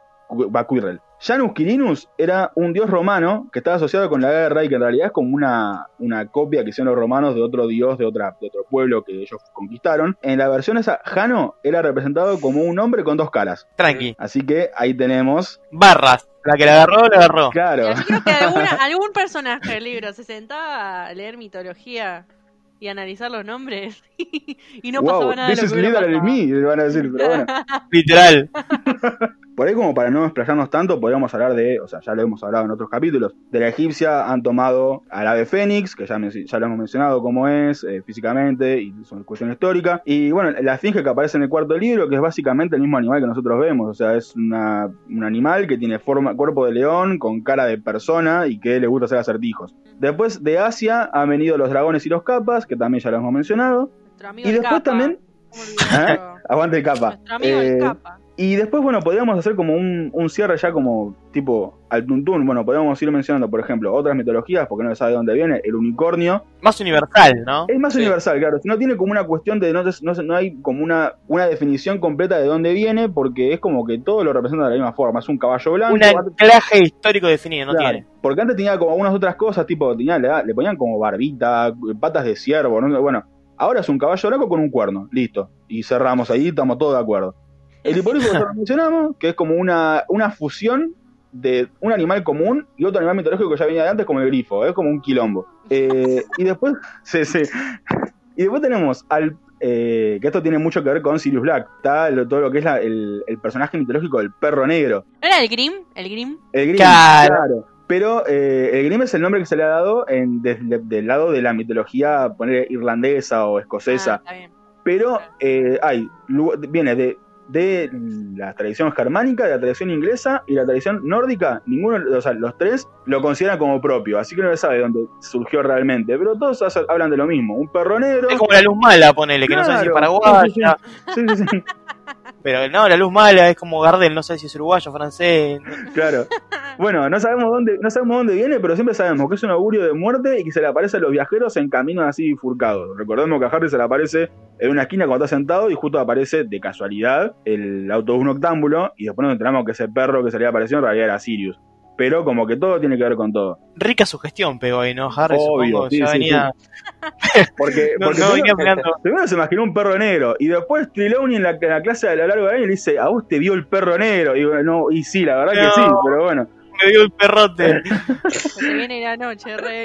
Va, Quirrell. Janus Quirinus era un dios romano que estaba asociado con la guerra y que en realidad es como una, una copia que hicieron los romanos de otro dios de, otra, de otro pueblo que ellos conquistaron. En la versión esa, Jano era representado como un hombre con dos caras. Tranqui. Así que ahí tenemos... Barras. La que la agarró, la agarró. Claro. creo que *laughs* algún personaje del libro se sentaba a leer mitología y analizar los nombres *laughs* y no pasaba nada de lo que me van a decir, pero bueno. *laughs* Literal. Por ahí, como para no explayarnos tanto, podríamos hablar de, o sea, ya lo hemos hablado en otros capítulos, de la egipcia han tomado al ave fénix, que ya, ya lo hemos mencionado cómo es eh, físicamente y son cuestión histórica, y bueno, la esfinge que aparece en el cuarto libro, que es básicamente el mismo animal que nosotros vemos, o sea, es una, un animal que tiene forma, cuerpo de león, con cara de persona y que le gusta hacer acertijos. Después de Asia han venido los dragones y los capas, que también ya lo hemos mencionado. Y después también... ¿Eh? *laughs* Aguante el capa. Eh, capa. Y después, bueno, podríamos hacer como un, cierre ya como tipo al tuntún. Bueno, podríamos ir mencionando, por ejemplo, otras mitologías, porque no se sabe de dónde viene, el unicornio. Más universal, ¿no? Es más universal, claro. No tiene como una cuestión de, no, no, no hay como una, una definición completa de dónde viene, porque es como que todo lo representa de la misma forma. Es un caballo blanco. Un anclaje histórico definido, no tiene. Porque antes tenía como algunas otras cosas, tipo, tenía, le, ponían como barbita, patas de ciervo, ¿no? bueno. Ahora es un caballo blanco con un cuerno, listo. Y cerramos ahí, estamos todos de acuerdo. El *laughs* hipogrifo que lo mencionamos, que es como una, una fusión de un animal común y otro animal mitológico que ya venía de antes, como el grifo, es como un quilombo. Eh, y después, *laughs* sí, sí. Y después tenemos al, eh, que esto tiene mucho que ver con Sirius Black. Está todo lo que es el, personaje mitológico del perro negro. era el Grim? ¿El Grim? El Grim, claro. Pero eh, el Grim es el nombre que se le ha dado en, desde del lado de la mitología, poner irlandesa o escocesa. Ah, Pero eh, hay, viene de de la tradición germánica, de la tradición inglesa y la tradición nórdica, ninguno, o sea, los tres lo consideran como propio, así que no se sabe dónde surgió realmente, pero todos hablan de lo mismo, un perro negro. Es como la luz mala, ponele, que no sé si es paraguaya. Sí, sí, sí. *laughs* Pero no, la luz mala es como Gardel, no sé si es uruguayo, francés. Claro. Bueno, no sabemos dónde, no sabemos dónde viene, pero siempre sabemos que es un augurio de muerte y que se le aparece a los viajeros en caminos así bifurcados. Recordemos que a Harry se le aparece en una esquina cuando está sentado y justo aparece de casualidad el autobús noctámbulo y después nos enteramos que ese perro que se le apareció en realidad era Sirius pero como que todo tiene que ver con todo. Rica sugestión pegó ahí, ¿no? Harry Obvio, sí, ya venía... *laughs* porque, primero, se imaginó un perro negro y después Trelawney en la, en la clase de la largo de año le dice, a vos te vio el perro negro. Y, no, y sí, la verdad que sí, pero bueno. Me vio el perrote. Se viene la noche, rey.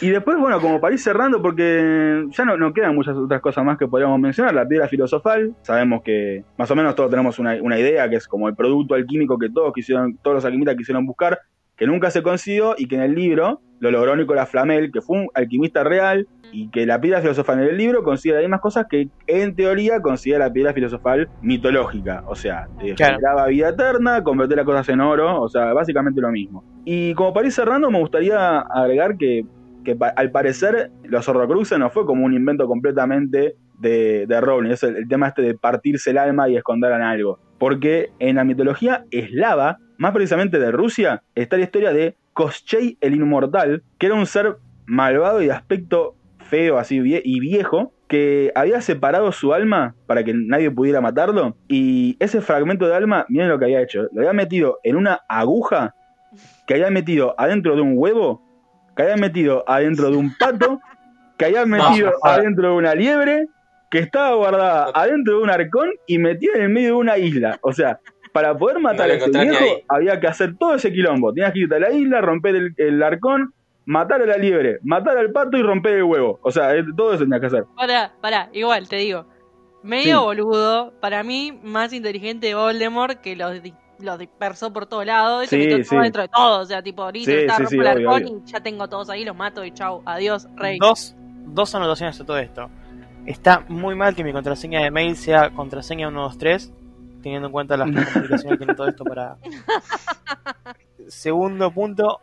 Y después, bueno, como para ir cerrando, porque ya no, no quedan muchas otras cosas más que podríamos mencionar, la piedra filosofal, sabemos que más o menos todos tenemos una, idea, que es como el producto alquímico que todos quisieron, todos los alquimistas quisieron buscar, que nunca se consiguió y que en el libro lo logró Nicolás Flamel, que fue un alquimista real y que la piedra filosofal en el libro consigue las mismas cosas que en teoría consigue la piedra filosofal mitológica, o sea, generaba vida eterna, convertir las cosas en oro, o sea, básicamente lo mismo. Y como para ir cerrando, me gustaría agregar que que al parecer los horrocruxes no fue como un invento completamente de, de Rowling, es el, tema este de partirse el alma y esconder en algo. Porque en la mitología eslava, más precisamente de Rusia, está la historia de Koschei el Inmortal, que era un ser malvado y de aspecto feo así y viejo, que había separado su alma para que nadie pudiera matarlo. Y ese fragmento de alma, miren lo que había hecho. Lo había metido en una aguja que había metido adentro de un huevo que hayan metido adentro de un pato, que hayan metido adentro de una liebre, que estaba guardada adentro de un arcón y metida en el medio de una isla. O sea, para poder matar a ese viejo había que hacer todo ese quilombo. Tenías que irte a la isla, romper el, arcón, matar a la liebre, matar al pato y romper el huevo. O sea, todo eso tenías que hacer. Pará, pará, igual te digo. Medio boludo, para mí más inteligente Voldemort que los lo dispersó por todos lados y se metió todo dentro de todo. O sea, tipo, ahorita está rompo el arcón y ya tengo todos ahí, los mato y chau, adiós, rey. Dos, dos anotaciones de todo esto. Está muy mal que mi contraseña de mail sea contraseña 123, teniendo en cuenta las *laughs* complicaciones que tiene todo esto para. Segundo punto,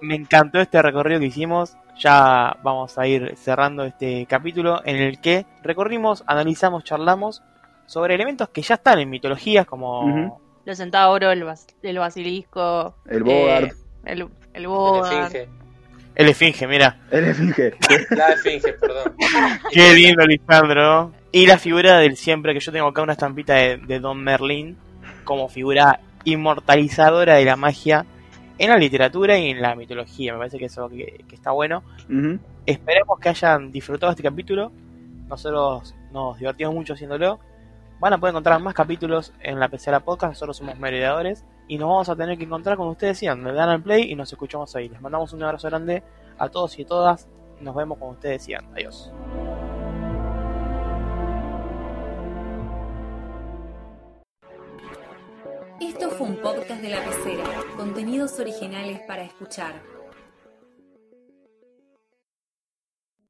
me encantó este recorrido que hicimos. Ya vamos a ir cerrando este capítulo en el que recorrimos, analizamos, charlamos sobre elementos que ya están en mitologías como los centauros, el, el basilisco. El Bogart. Eh, el, el Bogart. El esfinge, mira. El esfinge. *laughs* La esfinge, perdón. Qué lindo, Lisandro. Y la figura del siempre, que yo tengo acá una estampita de, Don Merlin como figura inmortalizadora de la magia en la literatura y en la mitología. Me parece que eso que, está bueno. Esperemos que hayan disfrutado este capítulo. Nosotros nos divertimos mucho haciéndolo. Van a poder encontrar más capítulos en la PC la Podcast, nosotros somos mediadores y nos vamos a tener que encontrar como ustedes decían, le dan al play y nos escuchamos ahí. Les mandamos un abrazo grande a todos y todas. Nos vemos como ustedes decían. Adiós. Esto fue un podcast de la pecera, contenidos originales para escuchar.